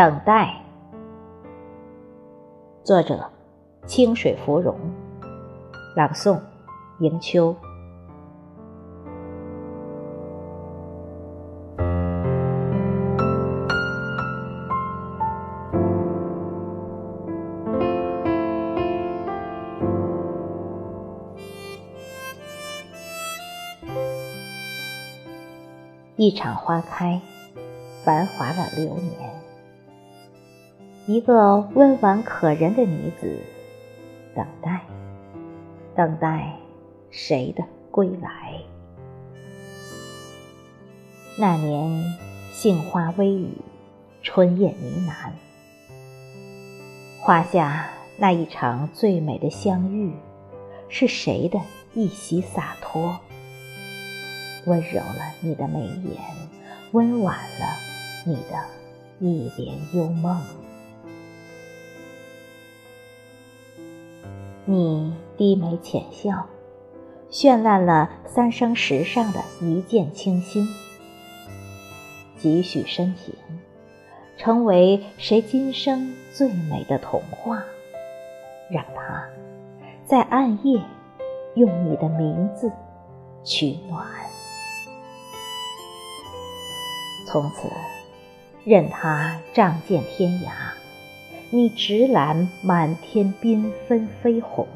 等待。作者：清水芙蓉。朗诵：迎秋。一场花开，繁华了流年。一个温婉可人的女子，等待，等待谁的归来？那年杏花微雨，春燕呢喃。画下那一场最美的相遇，是谁的一袭洒脱？温柔了你的眉眼，温婉了你的一帘幽梦。你低眉浅笑，绚烂了三生石上的一见倾心。几许深情，成为谁今生最美的童话？让它在暗夜用你的名字取暖。从此，任它仗剑天涯。你直揽满天缤纷飞鸿，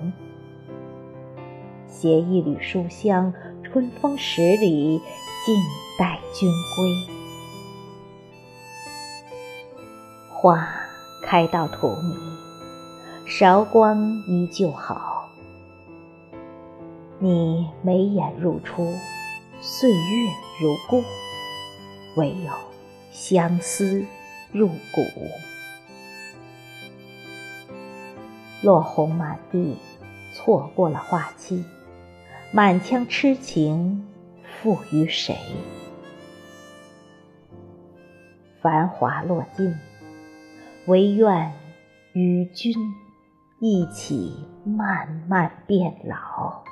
携一缕书香，春风十里，静待君归。花开到荼蘼，韶光依旧好。你眉眼如初，岁月如故，唯有相思入骨。落红满地，错过了花期，满腔痴情付于谁？繁华落尽，唯愿与君一起慢慢变老。